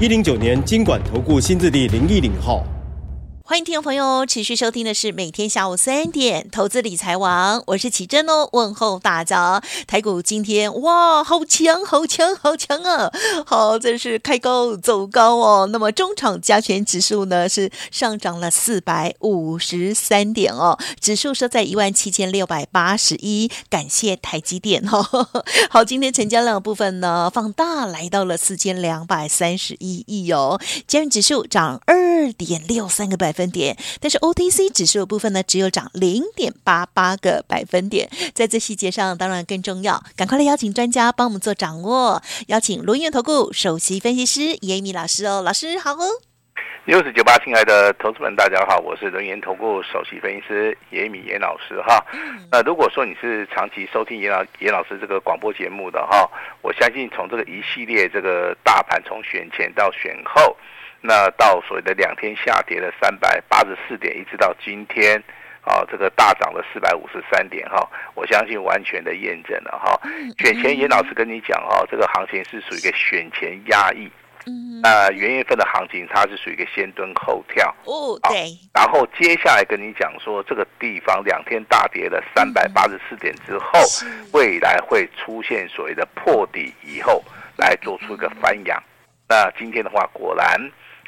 一零九年金管投顾新字第零一零号。欢迎听众朋友持续收听的是每天下午三点投资理财王，我是奇珍哦，问候大家。台股今天哇，好强，好强，好强啊！好，这是开高走高哦。那么中场加权指数呢是上涨了四百五十三点哦，指数收在一万七千六百八十一。感谢台积电、哦。好，今天成交量部分呢放大来到了四千两百三十一亿哦，加权指数涨二点六三个百分点，但是 OTC 指数的部分呢，只有涨零点八八个百分点。在这细节上，当然更重要，赶快来邀请专家帮我们做掌握。邀请轮源投顾首席分析师严一民老师哦，老师好哦。六四九八，亲爱的投资们，大家好，我是轮源投顾首席分析师严一民严老师哈。那如果说你是长期收听严老严老师这个广播节目的哈，我相信从这个一系列这个大盘从选前到选后。那到所谓的两天下跌了三百八十四点，一直到今天，啊，这个大涨了四百五十三点哈，我相信完全的验证了哈。选前严老师跟你讲哈，这个行情是属于一个选前压抑，嗯那元月份的行情它是属于一个先蹲后跳哦，对。然后接下来跟你讲说，这个地方两天大跌了三百八十四点之后，未来会出现所谓的破底以后来做出一个翻扬。那今天的话，果然。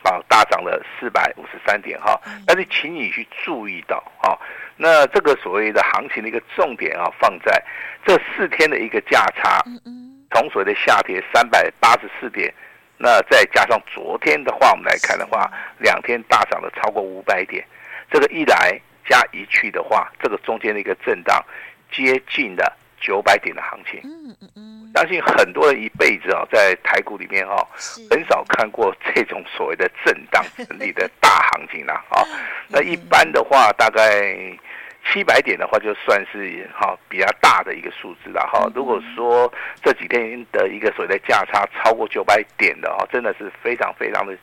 啊，大涨了四百五十三点哈，但是请你去注意到哈，那这个所谓的行情的一个重点啊，放在这四天的一个价差，从所谓的下跌三百八十四点，那再加上昨天的话，我们来看的话，两天大涨了超过五百点，这个一来加一去的话，这个中间的一个震荡接近了九百点的行情。相信很多人一辈子啊，在台股里面哈，很少看过这种所谓的震荡整理的大行情啦啊。那一般的话，大概七百点的话，就算是哈比较大的一个数字了哈。如果说这几天的一个所谓的价差超过九百点的哈，真的是非常非常的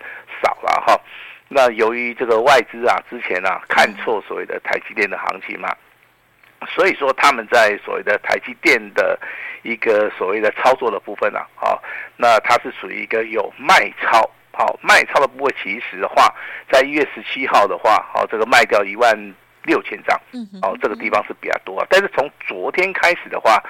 少了哈。那由于这个外资啊，之前啊看错所谓的台积电的行情嘛。所以说他们在所谓的台积电的一个所谓的操作的部分啊，好，那它是属于一个有卖超，好，卖超的部分其实的话，在一月十七号的话，好，这个卖掉一万六千张，嗯，哦，这个地方是比较多，啊但是从昨天开始的话。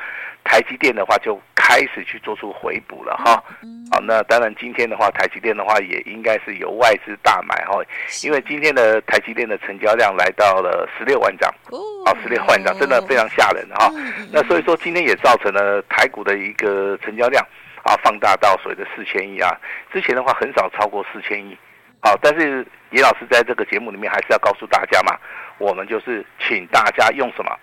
台积电的话就开始去做出回补了哈，好，那当然今天的话，台积电的话也应该是由外资大买哈，因为今天的台积电的成交量来到了十六万张，哦，十六万张真的非常吓人哈。那所以说今天也造成了台股的一个成交量啊放大到所谓的四千亿啊，之前的话很少超过四千亿，好，但是严老师在这个节目里面还是要告诉大家嘛，我们就是请大家用什么？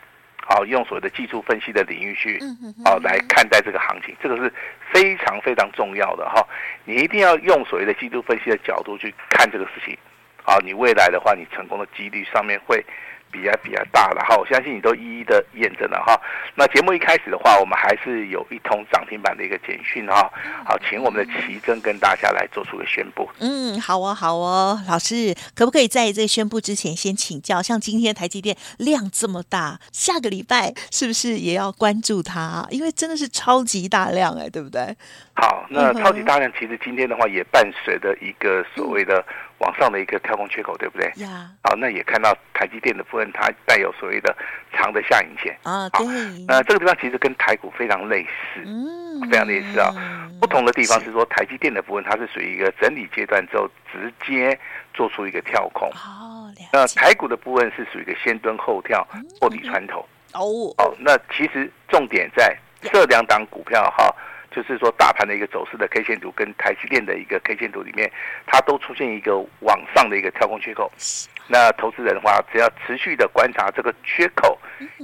好，用所谓的技术分析的领域去，啊来看待这个行情，这个是非常非常重要的哈。你一定要用所谓的技术分析的角度去看这个事情，好，你未来的话，你成功的几率上面会。比较比较大了哈，我相信你都一一的验证了哈。那节目一开始的话，我们还是有一通涨停板的一个简讯哈。好，请我们的奇珍跟大家来做出个宣布。嗯，好哦，好哦，老师可不可以在这宣布之前先请教？像今天台积电量这么大，下个礼拜是不是也要关注它？因为真的是超级大量哎，对不对？好，那超级大量其实今天的话也伴随着一个所谓的。往上的一个跳空缺口，对不对？呀，好，那也看到台积电的部分，它带有所谓的长的下影线啊。对，那这个地方其实跟台股非常类似，嗯，非常类似啊。不同的地方是说，台积电的部分它是属于一个整理阶段之后直接做出一个跳空。哦，那台股的部分是属于一个先蹲后跳，破底穿头。哦，哦，那其实重点在这两档股票哈。就是说，大盘的一个走势的 K 线图跟台积电的一个 K 线图里面，它都出现一个往上的一个跳空缺口。那投资人的话，只要持续的观察这个缺口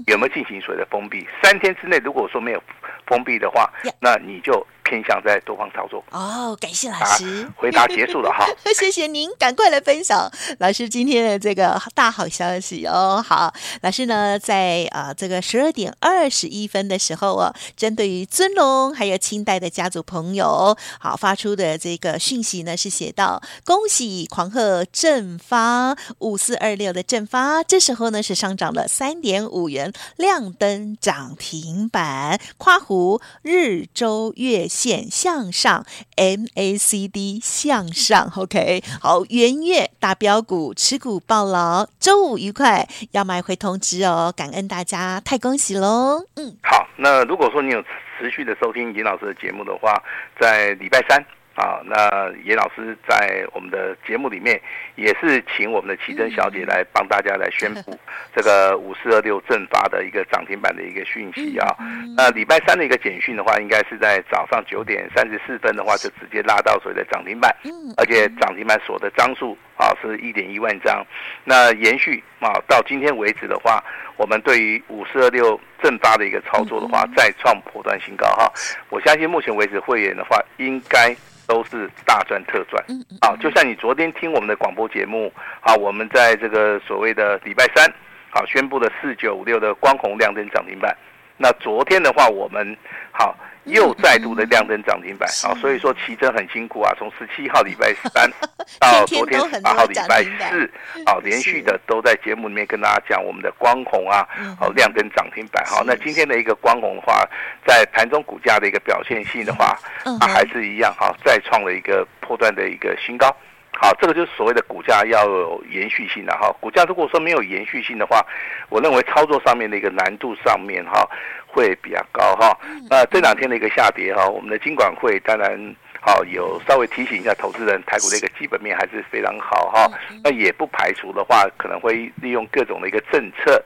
有没有进行所谓的封闭，三天之内如果说没有封闭的话，那你就偏向在多方操作。哦，感谢老师，啊、回答结束了哈。谢谢您，赶快来分享老师今天的这个大好消息哦。好，老师呢在啊、呃、这个十二点二十一分的时候哦，针对于尊龙还有清代的家族朋友，好发出的这个讯息呢是写到恭喜狂贺正发五四二六的正发，这时候呢是上涨了三点五元，亮灯涨停板，夸胡日周月线向上，MACD 向上，OK，好，元月大标股持股抱牢，周五愉快，要买回通知哦，感恩大家，太恭喜喽，嗯，好，那如果说你有持续的收听尹老师的节目的话，在礼拜三。啊，那严老师在我们的节目里面也是请我们的奇珍小姐来帮大家来宣布 这个五四二六正发的一个涨停板的一个讯息啊。那礼拜三的一个简讯的话，应该是在早上九点三十四分的话，就直接拉到所谓的涨停板，而且涨停板锁的张数啊是一点一万张。那延续啊到今天为止的话，我们对于五四二六正发的一个操作的话，再创破断新高哈。我相信目前为止会员的话，应该。都是大赚特赚，啊，就像你昨天听我们的广播节目，啊，我们在这个所谓的礼拜三，好宣布的四九五六的光红亮灯涨停板，那昨天的话，我们好。又再度的亮灯涨停板。啊，所以说奇珍很辛苦啊，从十七号礼拜三 到昨天十八号礼拜四，啊，连续的都在节目里面跟大家讲我们的光红啊，哦亮灯涨停板。好，那今天的一个光红的话，在盘中股价的一个表现性的话，啊还是一样哈，再创了一个破断的一个新高。好，这个就是所谓的股价要有延续性的哈。股价如果说没有延续性的话，我认为操作上面的一个难度上面哈会比较高哈。那这两天的一个下跌哈，我们的金管会当然好有稍微提醒一下投资人，台股的一个基本面还是非常好哈。那也不排除的话，可能会利用各种的一个政策。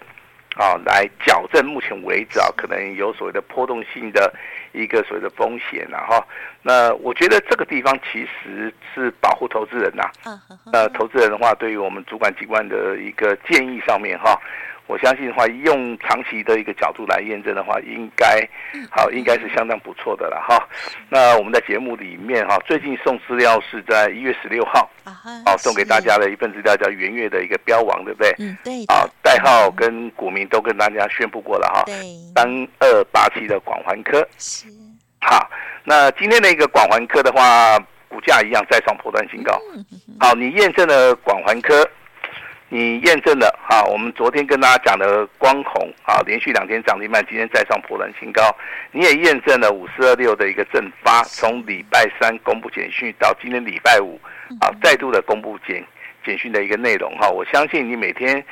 啊，来矫正目前为止啊，可能有所谓的波动性的一个所谓的风险啊哈。那我觉得这个地方其实是保护投资人呐。呃，投资人的话，对于我们主管机关的一个建议上面哈。我相信的话，用长期的一个角度来验证的话，应该好，应该是相当不错的了哈。那我们在节目里面哈，最近送资料是在一月十六号，好送给大家的一份资料叫元月的一个标王，对不对？嗯，对。啊，代号跟股民都跟大家宣布过了哈。对。三二八七的广环科是。好，那今天的一个广环科的话，股价一样再创破断新高。好，你验证了广环科。你验证了啊，我们昨天跟大家讲的光弘啊，连续两天涨停板，今天再创波段新高。你也验证了五四二六的一个正发，从礼拜三公布简讯到今天礼拜五啊，再度的公布简简讯的一个内容哈。我相信你每天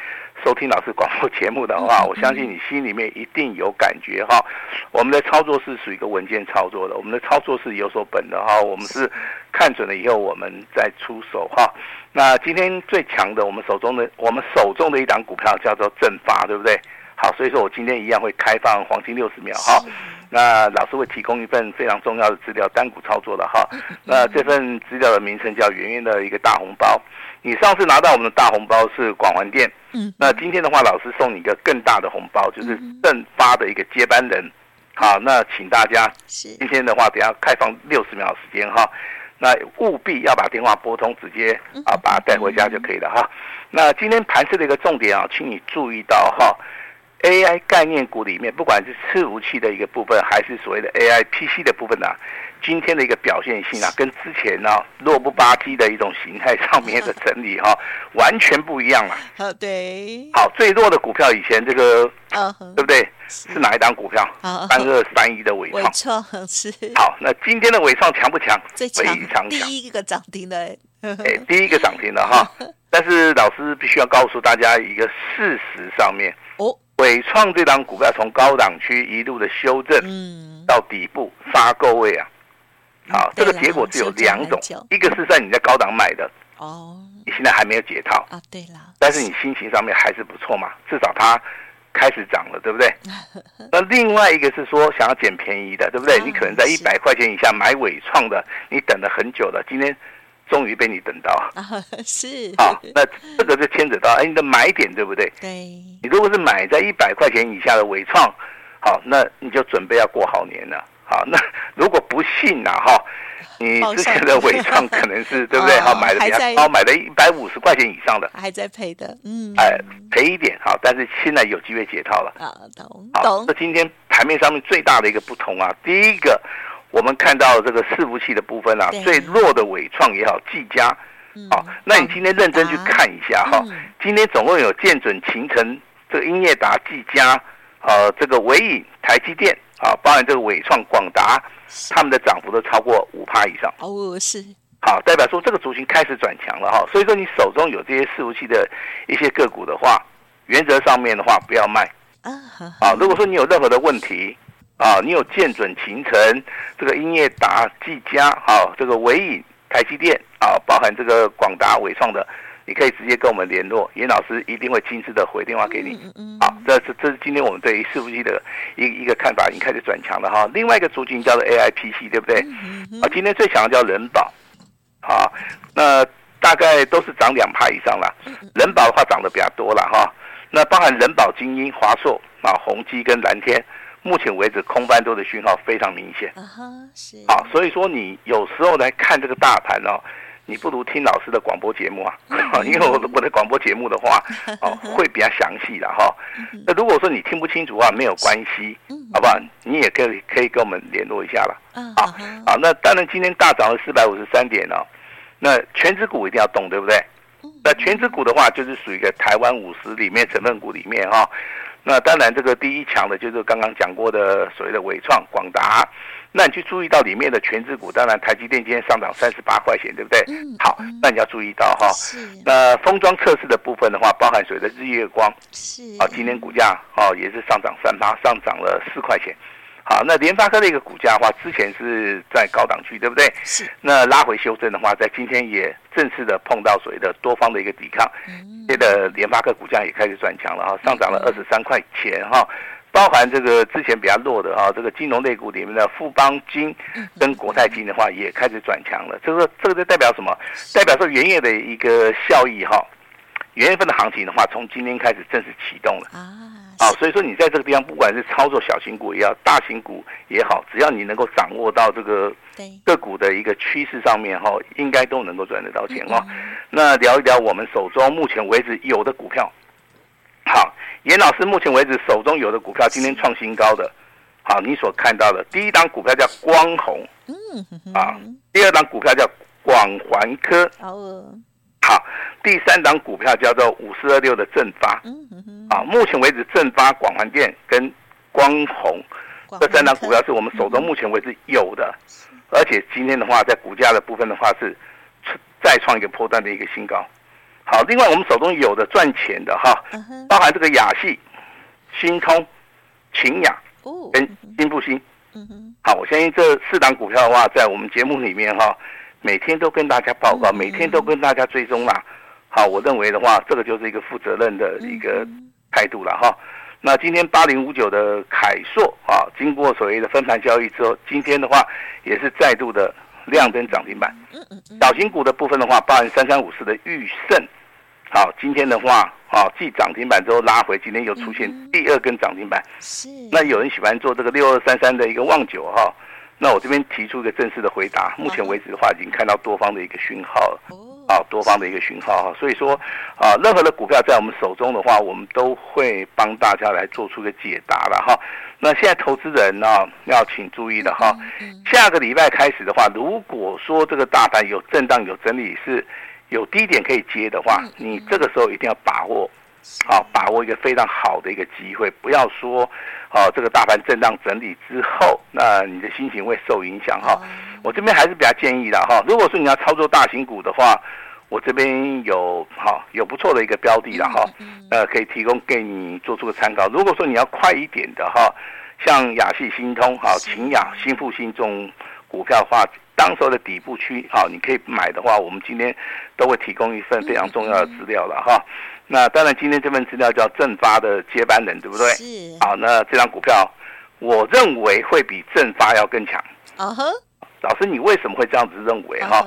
收听老师广播节目的话，我相信你心里面一定有感觉哈。我们的操作是属于一个稳健操作的，我们的操作是有所本的哈。我们是看准了以后，我们再出手哈。那今天最强的，我们手中的我们手中的一档股票叫做正发，对不对？好，所以说我今天一样会开放黄金六十秒哈。那老师会提供一份非常重要的资料，单股操作的哈。那这份资料的名称叫“圆圆的一个大红包”。你上次拿到我们的大红包是广环店，嗯。那今天的话，老师送你一个更大的红包，就是正发的一个接班人。好，那请大家今天的话，等下开放六十秒时间哈。那务必要把电话拨通，直接啊把它带回家就可以了哈。那今天盘市的一个重点啊，请你注意到哈，AI 概念股里面，不管是伺服器的一个部分，还是所谓的 AI PC 的部分呢，今天的一个表现性啊，跟之前呢弱不吧唧的一种形态上面的整理哈，完全不一样了。好，对。好，最弱的股票以前这个，对不对？是哪一档股票？三二三一的尾创。是。好，那今天的尾创强不强？最强，非常强。第一个涨停的。哎，第一个涨停的哈。但是老师必须要告诉大家一个事实上面。哦。纬创这档股票从高档区一路的修正，嗯，到底部杀够位啊。好，这个结果只有两种，一个是在你在高档买的。哦。你现在还没有解套啊？对了。但是你心情上面还是不错嘛，至少它。开始涨了，对不对？那另外一个是说想要捡便宜的，对不对？你可能在一百块钱以下买伟创的，你等了很久了，今天终于被你等到。是。好，那这个就牵扯到哎，你的买点对不对？对。你如果是买在一百块钱以下的伟创，好，那你就准备要过好年了。好，啊，那如果不信呐哈，你之前的纬创可能是 对不对？好，买的比较高，买了一百五十块钱以上的，还在赔的，嗯，哎，赔一点好，但是现在有机会解套了啊，懂懂。那今天盘面上面最大的一个不同啊，第一个我们看到这个伺服器的部分啊，最弱的伟创也好，技嘉，好，那你今天认真去看一下哈，今天总共有建准、秦城、这个英业达、技嘉。呃，这个伟影、台积电啊，包含这个伟创、广达，他们的涨幅都超过五趴以上。哦，是。好，代表说这个族群开始转强了哈。所以说，你手中有这些伺服器的一些个股的话，原则上面的话不要卖。啊，啊，如果说你有任何的问题啊，你有建准、勤诚、这个英业达、技嘉，好，这个伟影、台积电啊，包含这个广达、伟创的。你可以直接跟我们联络，严老师一定会亲自的回电话给你。好，这是这是今天我们对于伺服器的一一个看法，已经开始转强了哈。另外一个族群叫做 AIPC，对不对？啊，今天最强的叫人保，好，那大概都是涨两趴以上了。人保的话涨得比较多了哈。那包含人保、精英、华硕啊、宏基跟蓝天，目前为止空翻多的讯号非常明显。啊哈，是。啊，所以说你有时候来看这个大盘哦。你不如听老师的广播节目啊，因为我我的广播节目的话，哦，会比较详细的哈。那如果说你听不清楚的话，没有关系，好不好？你也可以可以跟我们联络一下了。好，好，那当然今天大涨了四百五十三点哦。那全指股一定要动，对不对？那全指股的话，就是属于一个台湾五十里面成分股里面哈。那当然这个第一强的就是刚刚讲过的所谓的伟创、广达。那你去注意到里面的全资股，当然台积电今天上涨三十八块钱，对不对？嗯。好，那你要注意到哈。是。那封装测试的部分的话，包含所谓的日月光。是。啊，今天股价啊也是上涨三八，上涨了四块钱。好，那联发科的一个股价的话，之前是在高档区，对不对？是。那拉回修正的话，在今天也正式的碰到所谓的多方的一个抵抗，接着联发科股价也开始转强了哈，上涨了二十三块钱哈。包含这个之前比较弱的哈，这个金融类股里面的富邦金跟国泰金的话，也开始转强了。这个这个就代表什么？代表说元月的一个效益哈。元月份的行情的话，从今天开始正式启动了啊。啊，所以说你在这个地方，不管是操作小型股也好，大型股也好，只要你能够掌握到这个个股的一个趋势上面哈，应该都能够赚得到钱哈。那聊一聊我们手中目前为止有的股票。好，严老师目前为止手中有的股票今天创新高的，好，你所看到的第一档股票叫光弘，嗯，啊，第二档股票叫广环科，好，第三档股票叫做五四二六的正发，嗯，啊，目前为止正发、广环电跟光弘这三档股票是我们手中目前为止有的，而且今天的话在股价的部分的话是再创一个破断的一个新高。好，另外我们手中有的赚钱的哈，包含这个雅系、新通、秦雅跟新。复兴。好，我相信这四档股票的话，在我们节目里面哈，每天都跟大家报告，每天都跟大家追踪啦。好，我认为的话，这个就是一个负责任的一个态度了哈。那今天八零五九的凯硕啊，经过所谓的分盘交易之后，今天的话也是再度的亮灯涨停板。小型股的部分的话，包含三三五四的裕盛。好，今天的话，啊，继涨停板之后拉回，今天又出现第二根涨停板。是。那有人喜欢做这个六二三三的一个旺九哈，那我这边提出一个正式的回答。目前为止的话，已经看到多方的一个讯号了。啊，多方的一个讯号哈。所以说，啊，任何的股票在我们手中的话，我们都会帮大家来做出个解答了哈。那现在投资人呢，要请注意了哈。下个礼拜开始的话，如果说这个大盘有震荡、有整理是。有低点可以接的话，你这个时候一定要把握，好，把握一个非常好的一个机会，不要说，哦，这个大盘震荡整理之后，那你的心情会受影响哈。我这边还是比较建议的哈，如果说你要操作大型股的话，我这边有哈有不错的一个标的了哈，呃，可以提供给你做出个参考。如果说你要快一点的哈，像亚系、新通、好勤雅、新复兴这种股票的话。当时候的底部区，好，你可以买的话，我们今天都会提供一份非常重要的资料了哈。那当然，今天这份资料叫正发的接班人，对不对？是。好，那这张股票，我认为会比正发要更强。嗯哼。老师，你为什么会这样子认为哈？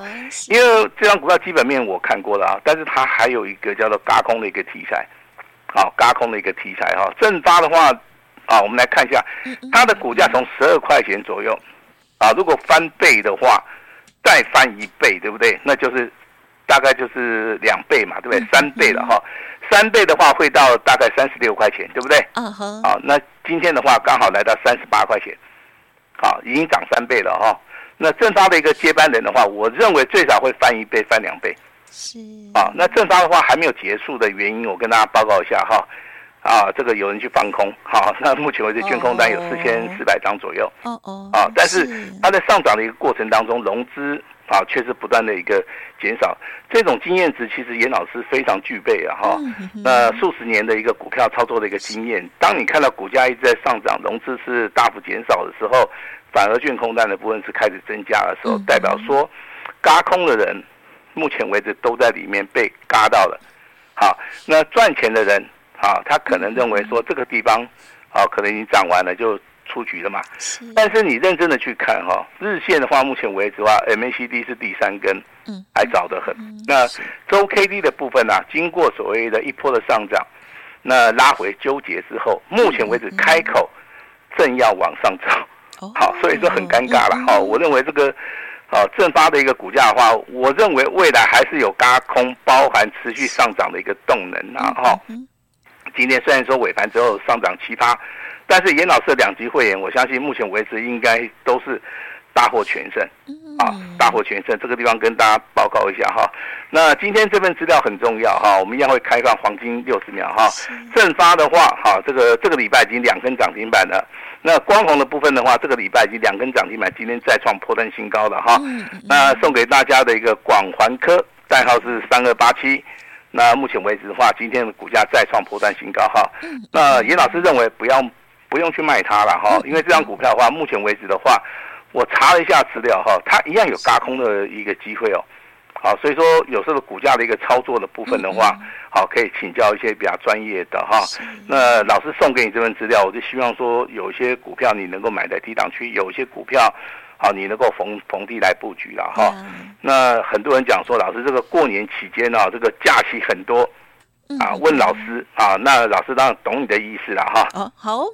因为这张股票基本面我看过了啊，但是它还有一个叫做嘎空的一个题材，好，轧空的一个题材哈。正发的话，啊，我们来看一下，它的股价从十二块钱左右。啊，如果翻倍的话，再翻一倍，对不对？那就是大概就是两倍嘛，对不对？三倍了哈，三倍的话会到大概三十六块钱，对不对？嗯哼。啊，那今天的话刚好来到三十八块钱，好，已经涨三倍了哈。那正发的一个接班人的话，我认为最少会翻一倍，翻两倍。是。啊，那正发的话还没有结束的原因，我跟大家报告一下哈。啊，这个有人去放空，好，那目前为止，券空单有四千四百张左右。哦哦。啊，但是它在上涨的一个过程当中，融资啊却是不断的一个减少。这种经验值其实严老师非常具备啊哈。那数十年的一个股票操作的一个经验，当你看到股价一直在上涨，融资是大幅减少的时候，反而券空单的部分是开始增加的时候，代表说，嘎空的人目前为止都在里面被嘎到了。好，那赚钱的人。啊，他可能认为说这个地方，啊，可能已经涨完了就出局了嘛。是。但是你认真的去看哈，日线的话，目前为止的话，MACD 是第三根，嗯，还早得很。那周 K D 的部分呢，啊，经过所谓的一波的上涨，那拉回纠结之后，目前为止开口正要往上走。好，所以说很尴尬了。好，我认为这个，啊，正发的一个股价的话，我认为未来还是有嘎空，包含持续上涨的一个动能啊，哈。今天虽然说尾盘之后上涨七趴，但是严老师的两级会员，我相信目前为止应该都是大获全胜，啊，大获全胜。这个地方跟大家报告一下哈。那今天这份资料很重要哈，我们一样会开放黄金六十秒哈。正发的话哈，这个这个礼拜已经两根涨停板了。那光红的部分的话，这个礼拜已经两根涨停板，今天再创波段新高了哈。那送给大家的一个广环科，代号是三二八七。那目前为止的话，今天的股价再创波段新高哈。那严老师认为不要不用去卖它了哈，因为这张股票的话，目前为止的话，我查了一下资料哈，它一样有轧空的一个机会哦。好，所以说有时候股价的一个操作的部分的话，好，可以请教一些比较专业的哈。那老师送给你这份资料，我就希望说有一些股票你能够买在低档区，有一些股票。好，你能够逢逢低来布局了哈。那很多人讲说，老师这个过年期间呢，这个假期很多啊。问老师啊，那老师当然懂你的意思了哈。哦，好，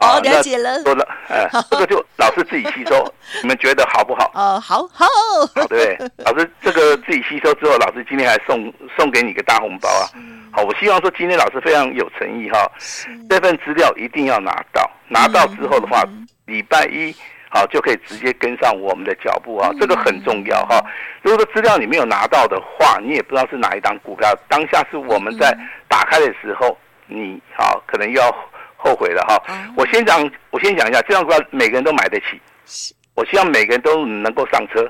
好，了解了。说了，哎，这个就老师自己吸收，你们觉得好不好？哦，好好。好，对，老师这个自己吸收之后，老师今天还送送给你个大红包啊。好，我希望说今天老师非常有诚意哈，这份资料一定要拿到，拿到之后的话，礼拜一。好，就可以直接跟上我们的脚步啊，这个很重要哈。如果说资料你没有拿到的话，你也不知道是哪一档股票。当下是我们在打开的时候，你好可能又要后悔了哈。我先讲，我先讲一下，这张股票每个人都买得起。我希望每个人都能够上车，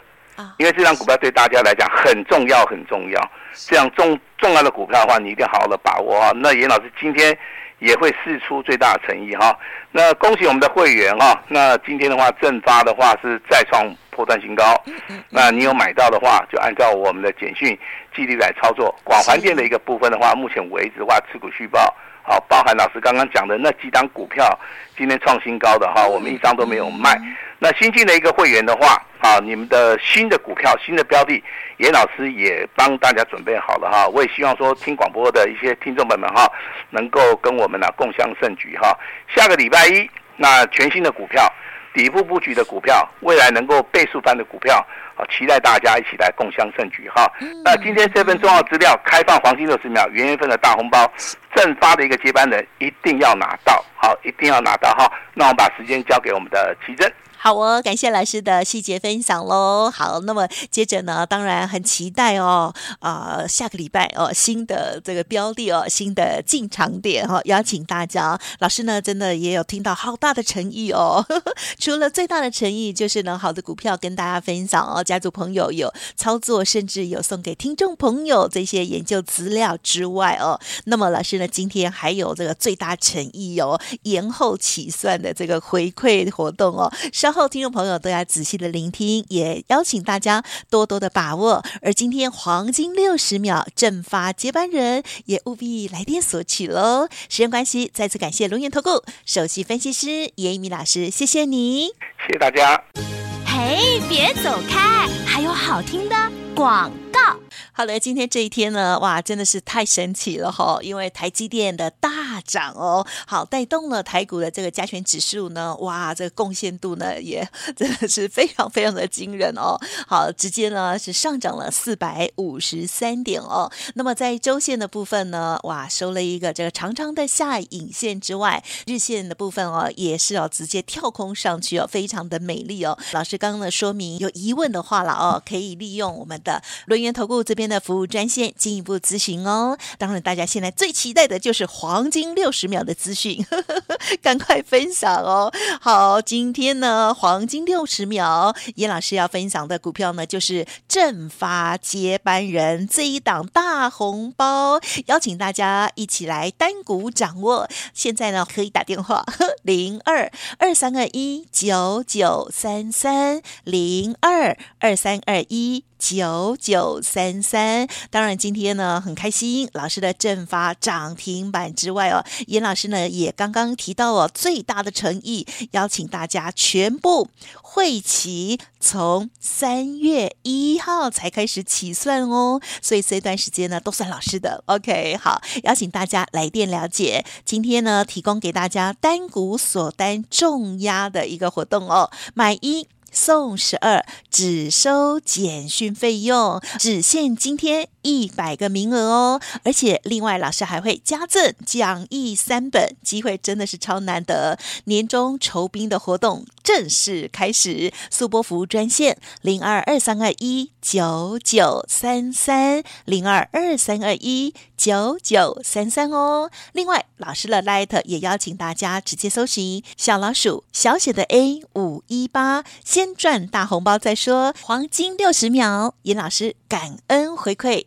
因为这张股票对大家来讲很重要，很重要。这样重重要的股票的话，你一定要好好的把握啊。那严老师今天。也会试出最大的诚意哈，那恭喜我们的会员哈，那今天的话正发的话是再创破断新高，那你有买到的话，就按照我们的简讯纪律来操作。广环电的一个部分的话，目前为止的话持股续抱。好，包含老师刚刚讲的那几档股票，今天创新高的哈，我们一张都没有卖。那新进的一个会员的话，啊，你们的新的股票、新的标的，严老师也帮大家准备好了哈。我也希望说听广播的一些听众朋友们哈，能够跟我们呢共襄盛举哈。下个礼拜一，那全新的股票。底部布局的股票，未来能够倍数翻的股票，好，期待大家一起来共襄盛举哈。那今天这份重要资料开放黄金六十秒，元月份的大红包，正发的一个接班人一定要拿到，好，一定要拿到哈。那我们把时间交给我们的奇珍。好哦，感谢老师的细节分享喽。好，那么接着呢，当然很期待哦，啊、下个礼拜哦，新的这个标的哦，新的进场点哈、哦，邀请大家。老师呢，真的也有听到好大的诚意哦。除了最大的诚意，就是呢，好的股票跟大家分享哦，家族朋友有操作，甚至有送给听众朋友这些研究资料之外哦，那么老师呢，今天还有这个最大诚意哦，延后起算的这个回馈活动哦，稍后听众朋友都要仔细的聆听，也邀请大家多多的把握。而今天黄金六十秒正发接班人，也务必来电索取喽。时间关系，再次感谢龙岩投顾首席分析师严一鸣老师，谢谢你，谢谢大家。嘿，别走开，还有好听的广告。好的，今天这一天呢，哇，真的是太神奇了哈！因为台积电的大涨哦，好带动了台股的这个加权指数呢，哇，这个贡献度呢也真的是非常非常的惊人哦。好，直接呢是上涨了四百五十三点哦。那么在周线的部分呢，哇，收了一个这个长长的下影线之外，日线的部分哦也是哦直接跳空上去哦，非常的美丽哦。老师刚刚的说明，有疑问的话了哦，可以利用我们的轮源投顾这边。的服务专线进一步咨询哦。当然，大家现在最期待的就是黄金六十秒的资讯，赶快分享哦。好，今天呢，黄金六十秒，严老师要分享的股票呢，就是正发接班人这一档大红包，邀请大家一起来单股掌握。现在呢，可以打电话 零二二三二一九九三三零二二三二一。九九三三，当然今天呢很开心，老师的正发涨停板之外哦，严老师呢也刚刚提到哦，最大的诚意邀请大家全部会齐从三月一号才开始起算哦，所以这段时间呢都算老师的。OK，好，邀请大家来电了解，今天呢提供给大家单股锁单重压的一个活动哦，买一。送十二，只收简讯费用，只限今天。一百个名额哦。而且另外，老师还会加赠讲义三本，机会真的是超难得。年终酬宾的活动正式开始，速拨服务专线零二二三二一九九三三零二二三二一九九三三哦。另外，老师的 Light 也邀请大家直接搜寻小老鼠小写的 A 五一八先。赚大红包再说，黄金六十秒，尹老师感恩回馈